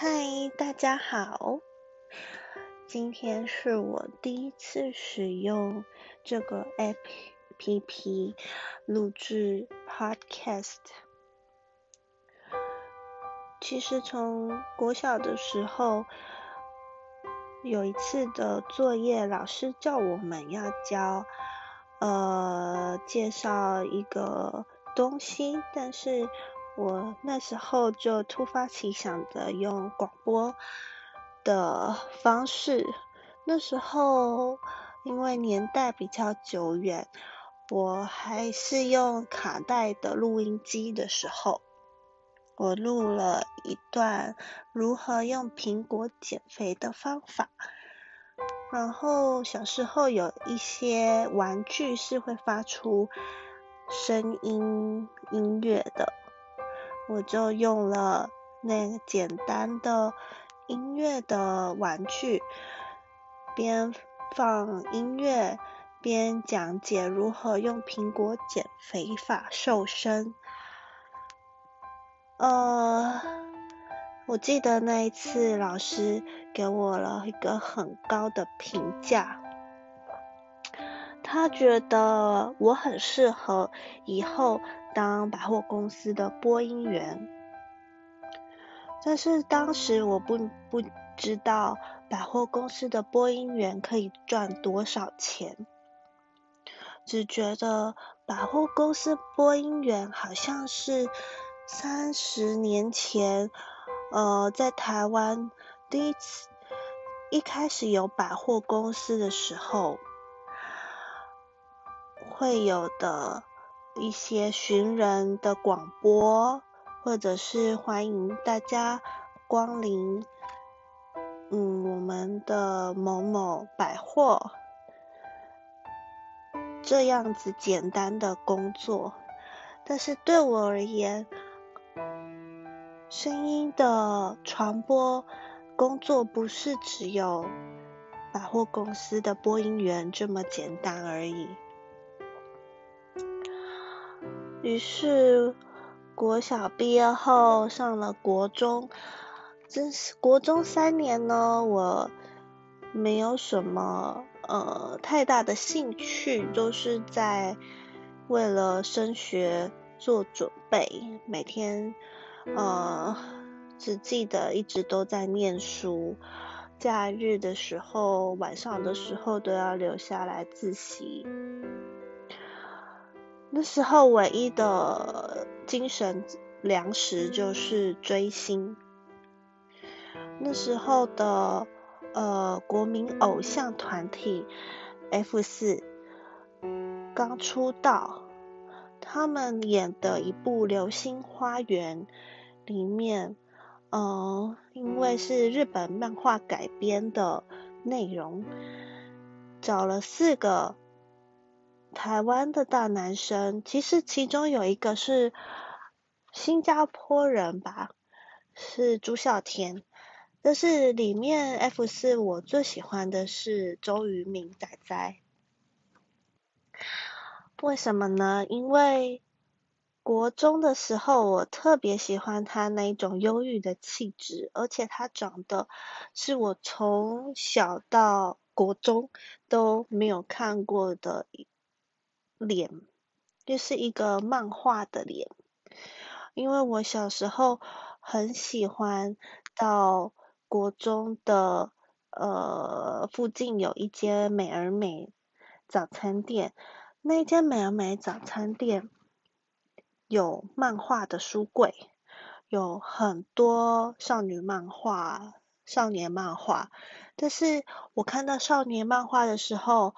嗨，大家好！今天是我第一次使用这个 APP 录制 Podcast。其实从国小的时候，有一次的作业，老师叫我们要教，呃，介绍一个东西，但是我那时候就突发奇想的用广播的方式。那时候因为年代比较久远，我还是用卡带的录音机的时候。我录了一段如何用苹果减肥的方法，然后小时候有一些玩具是会发出声音音乐的，我就用了那个简单的音乐的玩具，边放音乐边讲解如何用苹果减肥法瘦身。呃，我记得那一次老师给我了一个很高的评价，他觉得我很适合以后当百货公司的播音员。但是当时我不不知道百货公司的播音员可以赚多少钱，只觉得百货公司播音员好像是。三十年前，呃，在台湾第一次一开始有百货公司的时候，会有的一些寻人的广播，或者是欢迎大家光临，嗯，我们的某某百货，这样子简单的工作，但是对我而言。声音的传播工作不是只有百货公司的播音员这么简单而已。于是国小毕业后上了国中，真是国中三年呢，我没有什么呃太大的兴趣，都是在为了升学做准备，每天。呃，只记得一直都在念书，假日的时候、晚上的时候都要留下来自习。那时候唯一的精神粮食就是追星。那时候的呃国民偶像团体 F 四刚出道，他们演的一部《流星花园》。里面，嗯，因为是日本漫画改编的内容，找了四个台湾的大男生，其实其中有一个是新加坡人吧，是朱孝天。但是里面 F 四我最喜欢的是周渝民仔仔，为什么呢？因为。国中的时候，我特别喜欢他那种忧郁的气质，而且他长得是我从小到国中都没有看过的脸，就是一个漫画的脸。因为我小时候很喜欢到国中的呃附近有一间美而美早餐店，那一间美而美早餐店。有漫画的书柜，有很多少女漫画、少年漫画。但是我看到少年漫画的时候，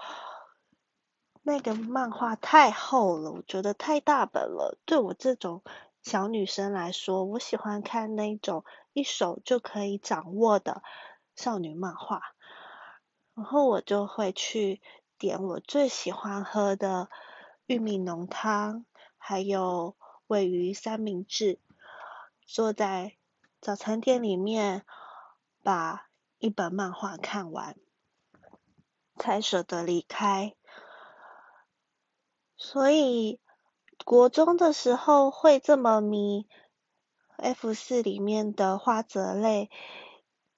那个漫画太厚了，我觉得太大本了。对我这种小女生来说，我喜欢看那种一手就可以掌握的少女漫画。然后我就会去点我最喜欢喝的玉米浓汤，还有。位于三明治，坐在早餐店里面，把一本漫画看完，才舍得离开。所以国中的时候会这么迷 F 四里面的花泽类，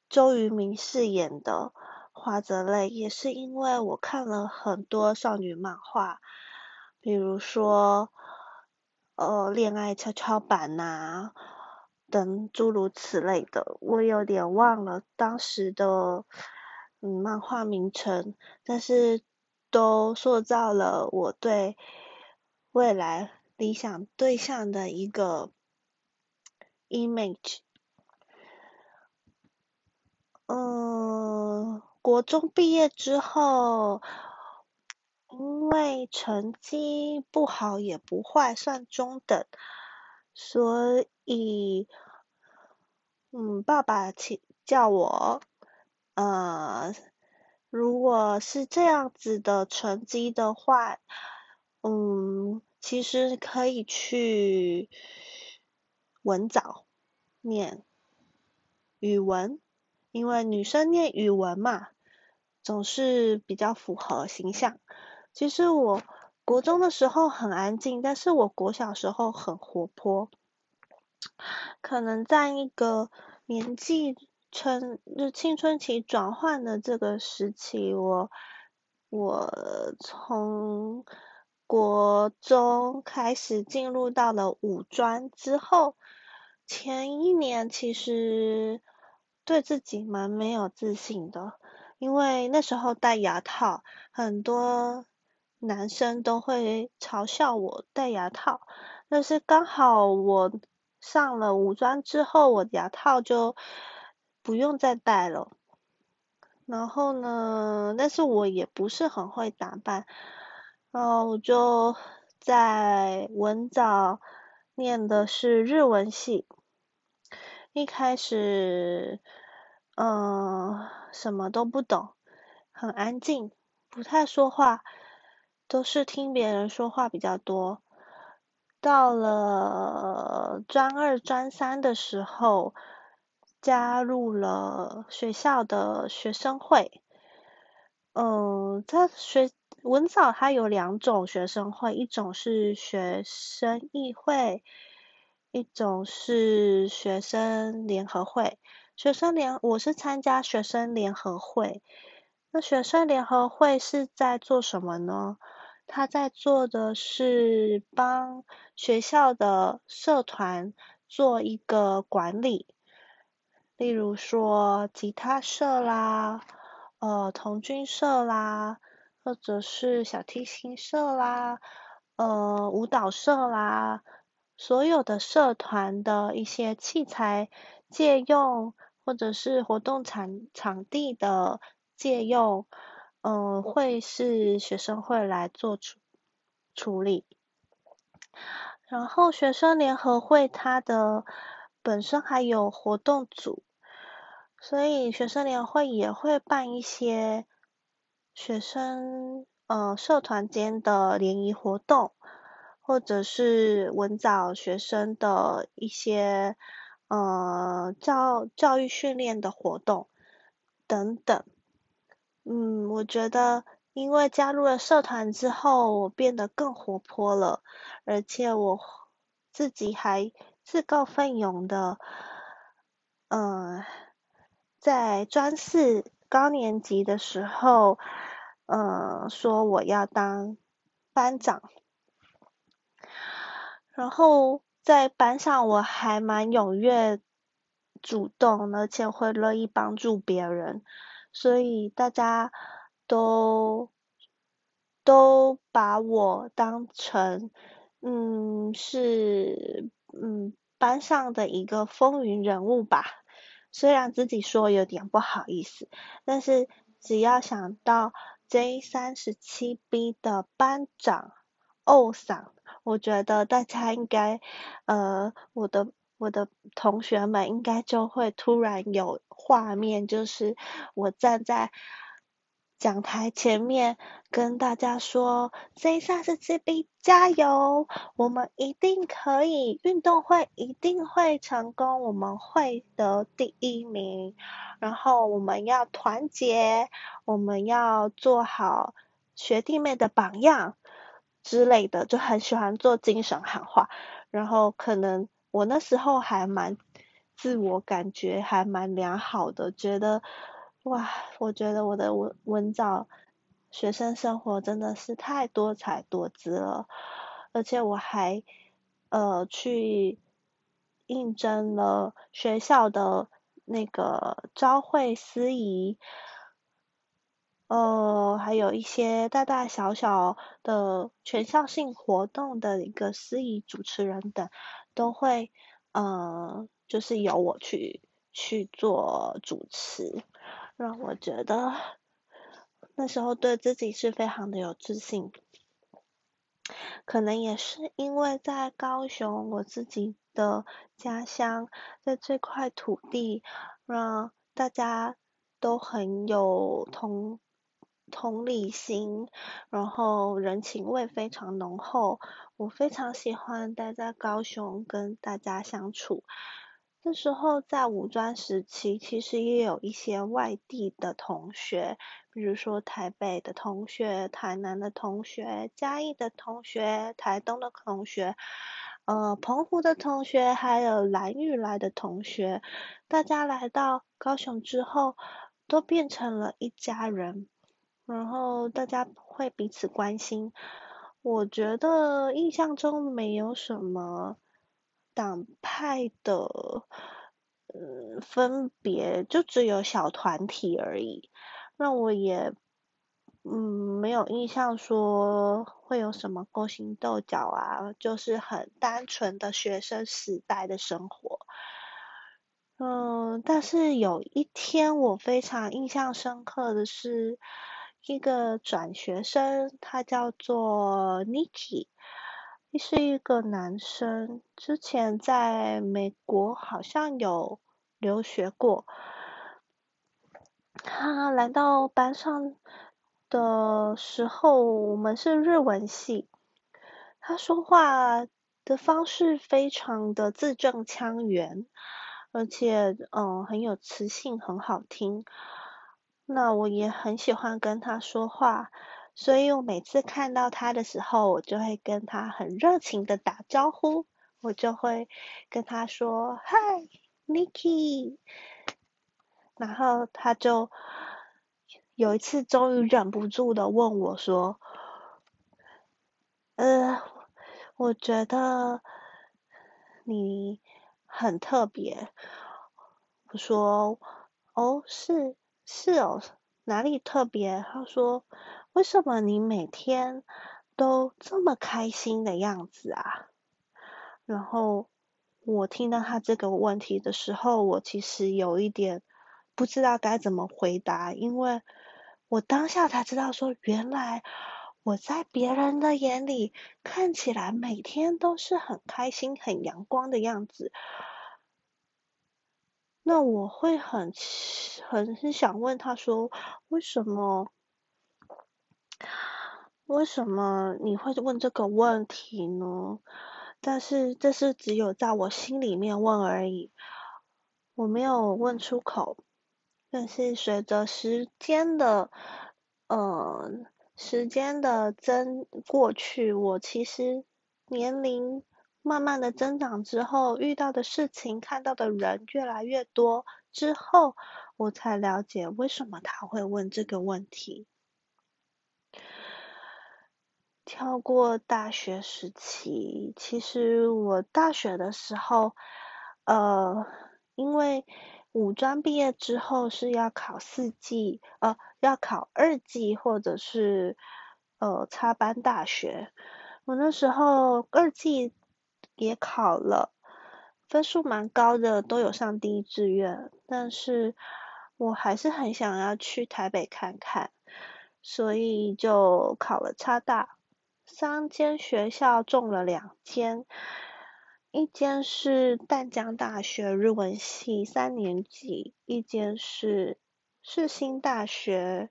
周渝民饰演的花泽类，也是因为我看了很多少女漫画，比如说呃恋爱跷跷板呐，等诸如此类的，我有点忘了当时的嗯漫画名称，但是都塑造了我对未来理想对象的一个 image。嗯，国中毕业之后，因为成绩不好也不坏，算中等，所以，嗯，爸爸请叫我，呃，如果是这样子的成绩的话，嗯，其实可以去文藻念语文。因为女生念语文嘛，总是比较符合形象。其实我国中的时候很安静，但是我国小时候很活泼。可能在一个年纪春就青春期转换的这个时期，我我从国中开始进入到了五专之后，前一年其实。对自己蛮没有自信的，因为那时候戴牙套，很多男生都会嘲笑我戴牙套。但是刚好我上了五专之后，我牙套就不用再戴了。然后呢，但是我也不是很会打扮，然后我就在文藻念的是日文系。一开始，嗯，什么都不懂，很安静，不太说话，都是听别人说话比较多。到了专二、专三的时候，加入了学校的学生会。嗯，在学文藻，它有两种学生会，一种是学生议会。一种是学生联合会，学生联我是参加学生联合会。那学生联合会是在做什么呢？他在做的是帮学校的社团做一个管理，例如说吉他社啦，呃童军社啦，或者是小提琴社啦，呃舞蹈社啦。所有的社团的一些器材借用，或者是活动场场地的借用，嗯，会是学生会来做处处理。然后学生联合会它的本身还有活动组，所以学生联会也会办一些学生呃社团间的联谊活动。或者是文藻学生的一些呃教教育训练的活动等等，嗯，我觉得因为加入了社团之后，我变得更活泼了，而且我自己还自告奋勇的，嗯，在专四高年级的时候，嗯，说我要当班长。然后在班上我还蛮踊跃、主动，而且会乐意帮助别人，所以大家都都把我当成嗯是嗯班上的一个风云人物吧。虽然自己说有点不好意思，但是只要想到 J 三十七 B 的班长欧桑。我觉得大家应该，呃，我的我的同学们应该就会突然有画面，就是我站在讲台前面跟大家说：“Z 三十七 B 加油，我们一定可以，运动会一定会成功，我们会得第一名。然后我们要团结，我们要做好学弟妹的榜样。”之类的就很喜欢做精神喊话，然后可能我那时候还蛮自我感觉还蛮良好的，觉得哇，我觉得我的文文藻学生生活真的是太多彩多姿了，而且我还呃去应征了学校的那个招会司仪。呃，还有一些大大小小的全校性活动的一个司仪主持人等，都会呃，就是由我去去做主持，让我觉得那时候对自己是非常的有自信。可能也是因为在高雄，我自己的家乡，在这块土地，让大家都很有同。同理心，然后人情味非常浓厚。我非常喜欢待在高雄跟大家相处。那时候在五专时期，其实也有一些外地的同学，比如说台北的同学、台南的同学、嘉义的同学、台东的同学，呃，澎湖的同学，还有兰屿来的同学。大家来到高雄之后，都变成了一家人。然后大家会彼此关心，我觉得印象中没有什么党派的嗯分别，就只有小团体而已。那我也嗯没有印象说会有什么勾心斗角啊，就是很单纯的学生时代的生活。嗯，但是有一天我非常印象深刻的是。一个转学生，他叫做 Niki，是一个男生，之前在美国好像有留学过。他来到班上的时候，我们是日文系，他说话的方式非常的字正腔圆，而且嗯很有磁性，很好听。那我也很喜欢跟他说话，所以我每次看到他的时候，我就会跟他很热情的打招呼，我就会跟他说嗨，Nicky，然后他就有一次终于忍不住的问我说，呃，我觉得你很特别，我说，哦，是。是哦，哪里特别？他说：“为什么你每天都这么开心的样子啊？”然后我听到他这个问题的时候，我其实有一点不知道该怎么回答，因为我当下才知道说，原来我在别人的眼里看起来每天都是很开心、很阳光的样子。那我会很很很想问他说，为什么为什么你会问这个问题呢？但是这是只有在我心里面问而已，我没有问出口。但是随着时间的呃时间的增过去，我其实年龄。慢慢的增长之后，遇到的事情、看到的人越来越多之后，我才了解为什么他会问这个问题。跳过大学时期，其实我大学的时候，呃，因为五专毕业之后是要考四季，呃，要考二季或者是呃插班大学，我那时候二季。也考了，分数蛮高的，都有上第一志愿，但是我还是很想要去台北看看，所以就考了差大，三间学校中了两间，一间是淡江大学日文系三年级，一间是世新大学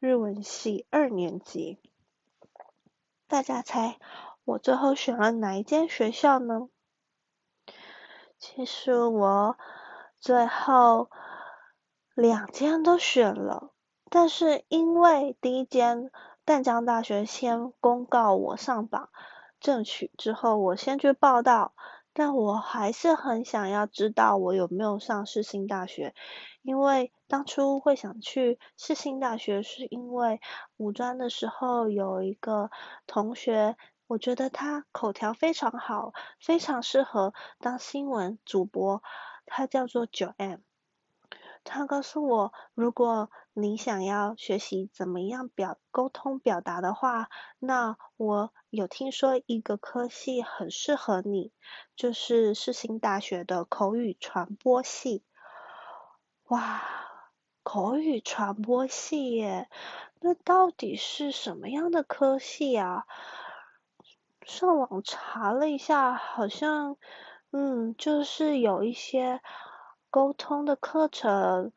日文系二年级，大家猜？我最后选了哪一间学校呢？其实我最后两间都选了，但是因为第一间淡江大学先公告我上榜正取之后，我先去报到，但我还是很想要知道我有没有上世新大学，因为当初会想去世新大学，是因为五专的时候有一个同学，我觉得他口条非常好，非常适合当新闻主播，他叫做九 M。他告诉我，如果你想要学习怎么样表沟通表达的话，那我有听说一个科系很适合你，就是世新大学的口语传播系。哇，口语传播系耶，那到底是什么样的科系啊？上网查了一下，好像，嗯，就是有一些。沟通的课程、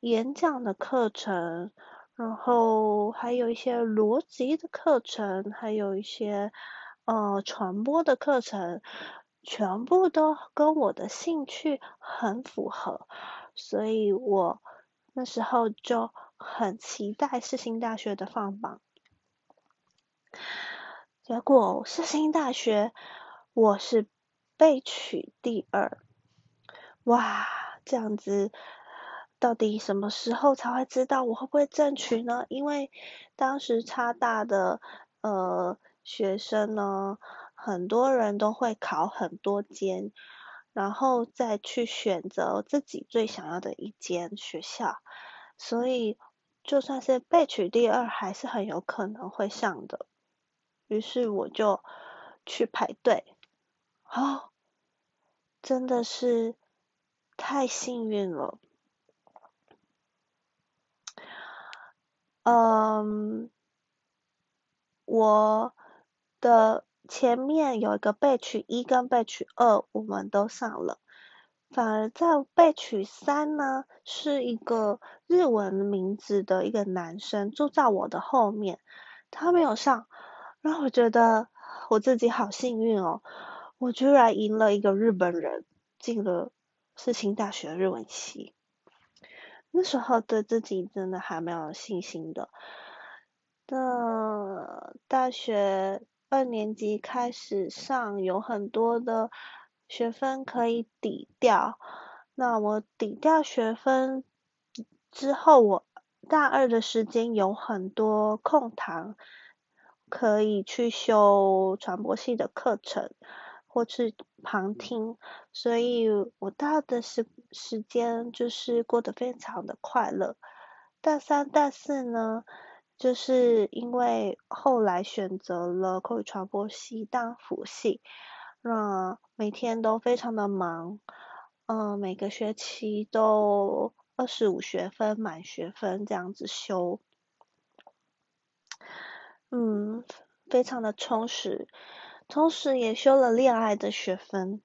演讲的课程，然后还有一些逻辑的课程，还有一些呃传播的课程，全部都跟我的兴趣很符合，所以我那时候就很期待世新大学的放榜。结果世新大学我是被取第二。哇，这样子，到底什么时候才会知道我会不会争取呢？因为当时差大的呃学生呢，很多人都会考很多间，然后再去选择自己最想要的一间学校，所以就算是被取第二，还是很有可能会上的。于是我就去排队，哦，真的是。太幸运了，嗯，我的前面有一个被取一跟被取二，我们都上了，反而在被取三呢，是一个日文名字的一个男生坐在我的后面，他没有上，让我觉得我自己好幸运哦，我居然赢了一个日本人进了。世新大学日文系，那时候对自己真的还蛮有信心的。那大学二年级开始上，有很多的学分可以抵掉。那我抵掉学分之后，我大二的时间有很多空堂，可以去修传播系的课程。或是旁听，所以我大的时时间就是过得非常的快乐。大三、大四呢，就是因为后来选择了口语传播系当辅系，那每天都非常的忙，嗯，每个学期都二十五学分满学分这样子修，嗯，非常的充实。同时也修了恋爱的学分。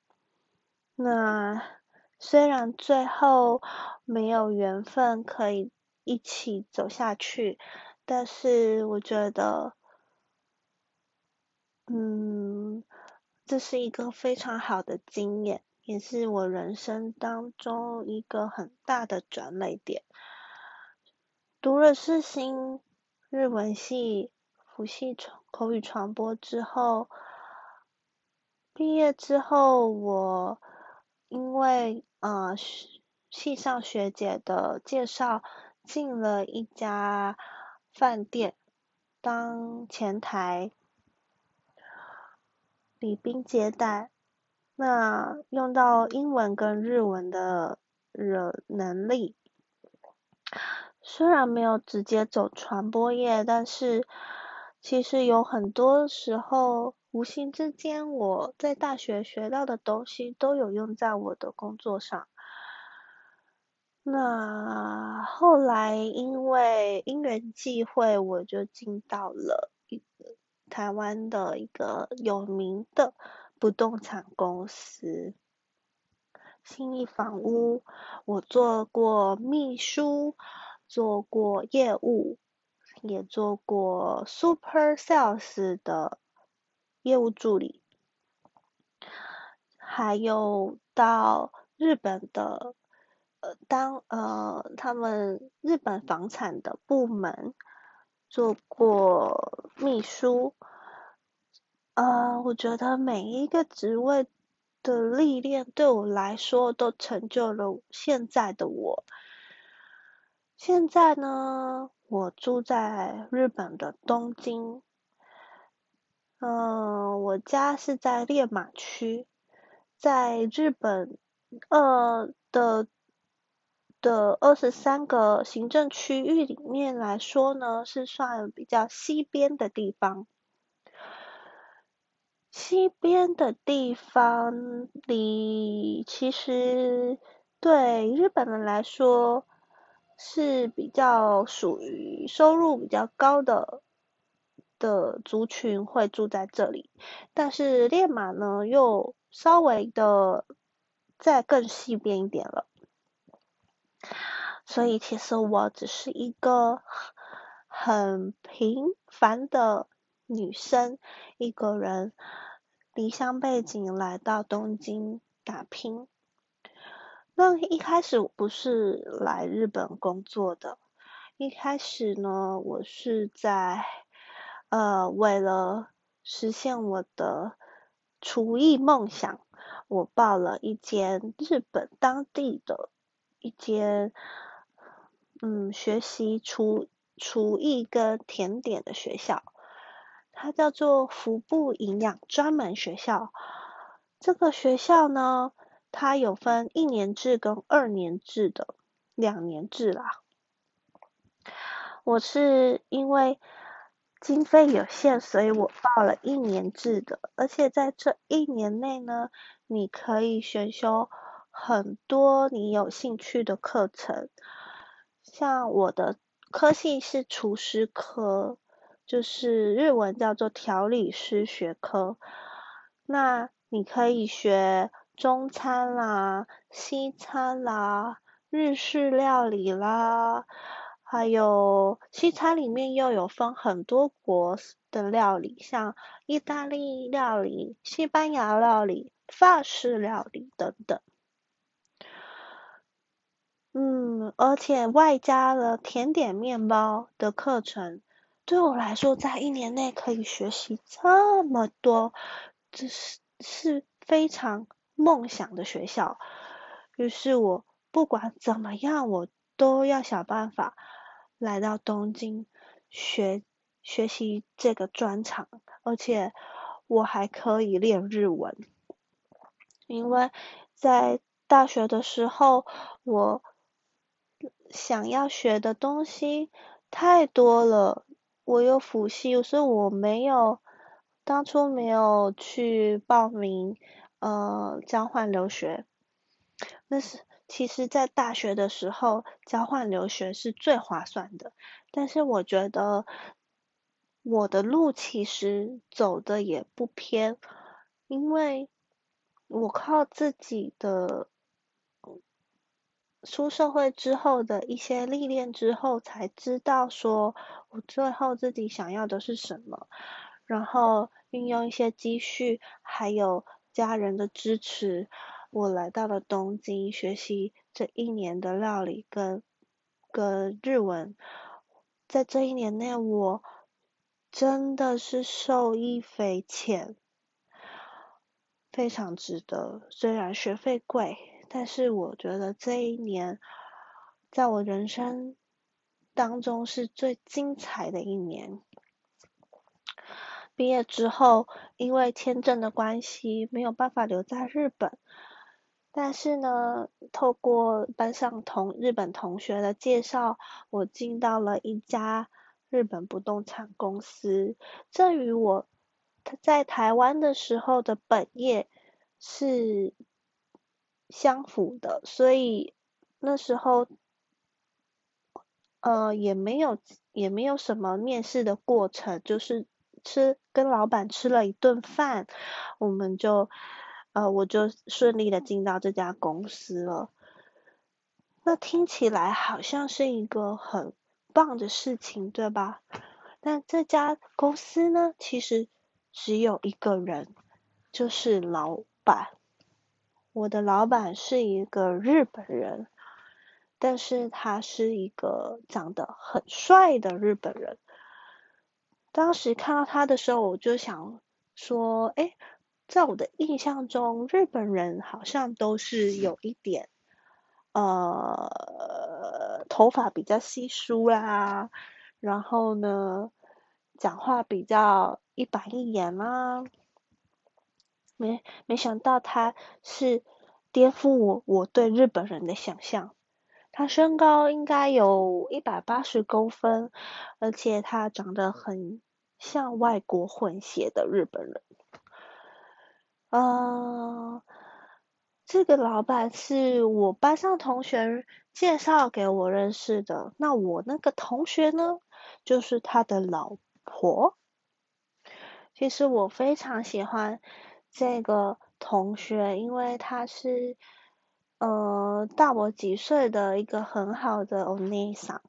那虽然最后没有缘分可以一起走下去，但是我觉得，嗯，这是一个非常好的经验，也是我人生当中一个很大的转捩点。读了世新日文系辅系传口语传播之后。毕业之后，我因为呃系上学姐的介绍，进了一家饭店当前台礼宾接待。那用到英文跟日文的人能力，虽然没有直接走传播业，但是其实有很多时候。无形之间，我在大学学到的东西都有用在我的工作上。那后来因为因缘际会，我就进到了一个台湾的一个有名的不动产公司——新义房屋。我做过秘书，做过业务，也做过 super sales 的。业务助理，还有到日本的呃当呃他们日本房产的部门做过秘书，呃我觉得每一个职位的历练对我来说都成就了现在的我。现在呢，我住在日本的东京，嗯，我家是在练马区，在日本呃的的二十三个行政区域里面来说呢，是算比较西边的地方。西边的地方里，其实对日本人来说是比较属于收入比较高的的族群会住在这里，但是练马呢又稍微的再更西边一点了，所以其实我只是一个很平凡的女生，一个人。离乡背景来到东京打拼。那一开始我不是来日本工作的，一开始呢，我是在呃为了实现我的厨艺梦想，我报了一间日本当地的一间嗯学习厨厨艺跟甜点的学校。它叫做福部营养专门学校。这个学校呢，它有分一年制跟二年制的两年制啦。我是因为经费有限，所以我报了一年制的。而且在这一年内呢，你可以选修很多你有兴趣的课程。像我的科系是厨师科。就是日文叫做调理师学科，那你可以学中餐啦、西餐啦、日式料理啦，还有西餐里面又有分很多国的料理，像意大利料理、西班牙料理、法式料理等等。嗯，而且外加了甜点面包的课程。对我来说，在一年内可以学习这么多，这是是非常梦想的学校。于是我不管怎么样，我都要想办法来到东京学学习这个专长，而且我还可以练日文，因为在大学的时候，我想要学的东西太多了。我有辅系，所以我没有当初没有去报名呃交换留学。那是其实，在大学的时候交换留学是最划算的，但是我觉得我的路其实走的也不偏，因为我靠自己的。出社会之后的一些历练之后，才知道说我最后自己想要的是什么，然后运用一些积蓄，还有家人的支持，我来到了东京学习这一年的料理跟跟日文，在这一年内，我真的是受益匪浅，非常值得，虽然学费贵。但是我觉得这一年，在我人生当中是最精彩的一年。毕业之后，因为签证的关系，没有办法留在日本。但是呢，透过班上同日本同学的介绍，我进到了一家日本不动产公司。这与我在台湾的时候的本业是。相符的，所以那时候，呃，也没有也没有什么面试的过程，就是吃跟老板吃了一顿饭，我们就，呃，我就顺利的进到这家公司了。那听起来好像是一个很棒的事情，对吧？但这家公司呢，其实只有一个人，就是老板。我的老板是一个日本人，但是他是一个长得很帅的日本人。当时看到他的时候，我就想说，哎，在我的印象中，日本人好像都是有一点，呃，头发比较稀疏啦，然后呢，讲话比较一板一眼啦。没没想到他是颠覆我我对日本人的想象。他身高应该有一百八十公分，而且他长得很像外国混血的日本人。呃，这个老板是我班上同学介绍给我认识的。那我那个同学呢，就是他的老婆。其实我非常喜欢这个同学，因为他是呃大我几岁的一个很好的欧尼桑，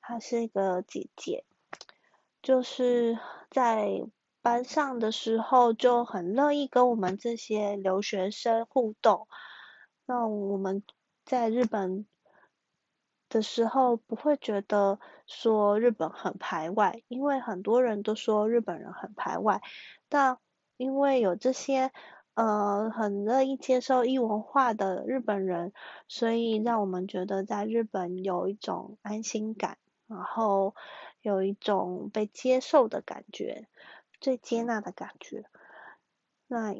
她是一个姐姐，就是在。班上的时候就很乐意跟我们这些留学生互动。那我们在日本的时候不会觉得说日本很排外，因为很多人都说日本人很排外。但因为有这些呃很乐意接受异文化的日本人，所以让我们觉得在日本有一种安心感，然后有一种被接受的感觉。最接纳的感觉，那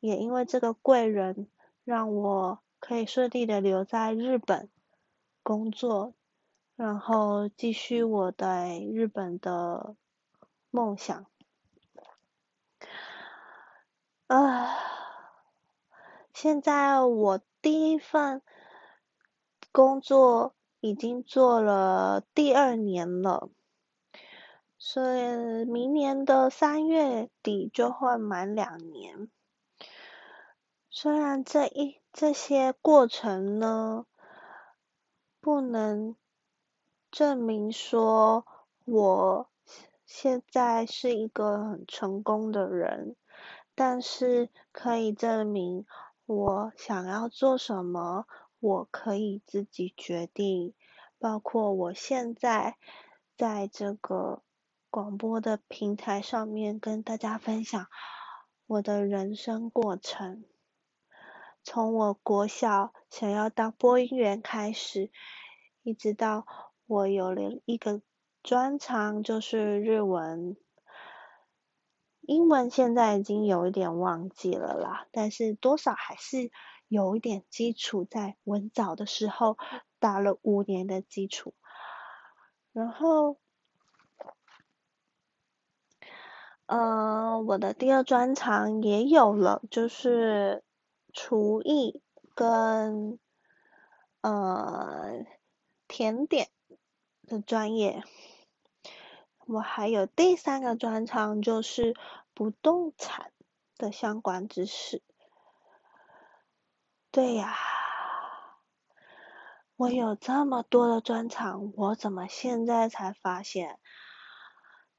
也因为这个贵人，让我可以顺利的留在日本工作，然后继续我在日本的梦想。啊，现在我第一份工作已经做了第二年了。所以明年的三月底就会满两年。虽然这一这些过程呢，不能证明说我现在是一个很成功的人，但是可以证明我想要做什么，我可以自己决定。包括我现在在这个。广播的平台上面跟大家分享我的人生过程，从我国小想要当播音员开始，一直到我有了一个专长就是日文，英文现在已经有一点忘记了啦，但是多少还是有一点基础，在文藻的时候打了五年的基础，然后。呃，我的第二专长也有了，就是厨艺跟呃甜点的专业。我还有第三个专长，就是不动产的相关知识。对呀，我有这么多的专长，我怎么现在才发现？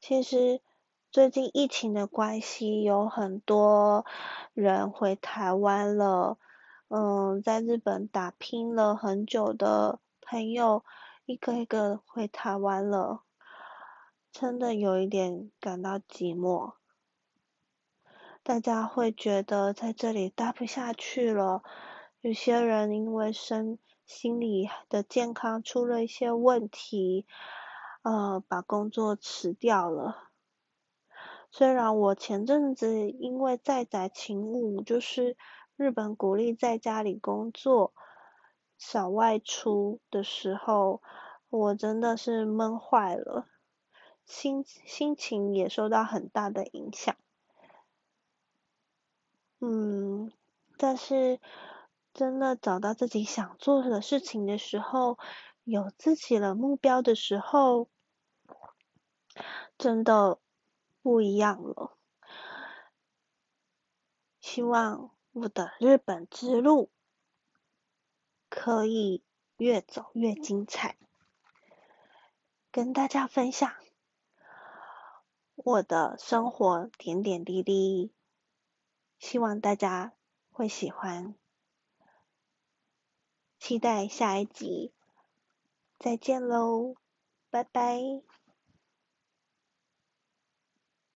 其实。最近疫情的关系，有很多人回台湾了。嗯，在日本打拼了很久的朋友，一个一个回台湾了，真的有一点感到寂寞。大家会觉得在这里待不下去了。有些人因为身心理的健康出了一些问题，呃，把工作辞掉了。虽然我前阵子因为在宅勤务，就是日本鼓励在家里工作、少外出的时候，我真的是闷坏了，心心情也受到很大的影响。嗯，但是真的找到自己想做的事情的时候，有自己的目标的时候，真的。不一样了，希望我的日本之路可以越走越精彩，跟大家分享我的生活点点滴滴，希望大家会喜欢，期待下一集，再见喽，拜拜。